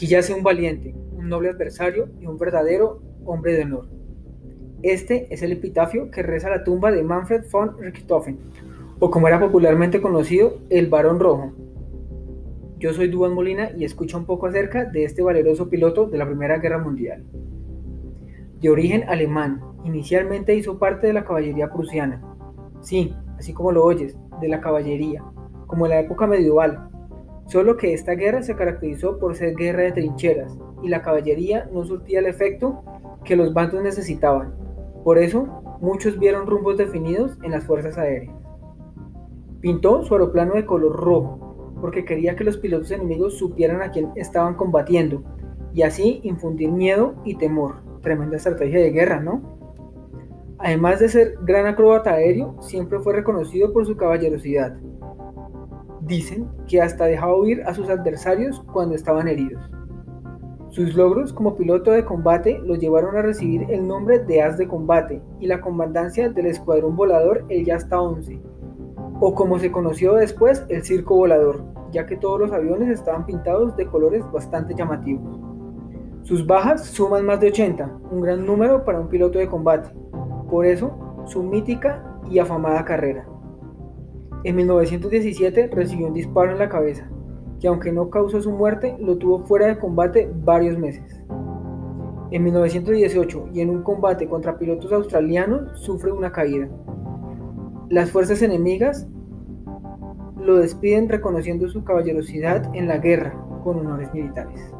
Aquí yace un valiente, un noble adversario y un verdadero hombre de honor. Este es el epitafio que reza la tumba de Manfred von Richthofen, o como era popularmente conocido, el Barón Rojo. Yo soy Duan Molina y escucho un poco acerca de este valeroso piloto de la Primera Guerra Mundial. De origen alemán, inicialmente hizo parte de la caballería prusiana. Sí, así como lo oyes, de la caballería, como en la época medieval, Solo que esta guerra se caracterizó por ser guerra de trincheras y la caballería no surtía el efecto que los bandos necesitaban. Por eso, muchos vieron rumbos definidos en las fuerzas aéreas. Pintó su aeroplano de color rojo porque quería que los pilotos enemigos supieran a quién estaban combatiendo y así infundir miedo y temor. Tremenda estrategia de guerra, ¿no? Además de ser gran acróbata aéreo, siempre fue reconocido por su caballerosidad Dicen que hasta dejaba huir a sus adversarios cuando estaban heridos. Sus logros como piloto de combate lo llevaron a recibir el nombre de As de Combate y la comandancia del escuadrón volador el Yasta 11, o como se conoció después el Circo Volador, ya que todos los aviones estaban pintados de colores bastante llamativos. Sus bajas suman más de 80, un gran número para un piloto de combate, por eso su mítica y afamada carrera. En 1917 recibió un disparo en la cabeza, que aunque no causó su muerte, lo tuvo fuera de combate varios meses. En 1918 y en un combate contra pilotos australianos sufre una caída. Las fuerzas enemigas lo despiden reconociendo su caballerosidad en la guerra con honores militares.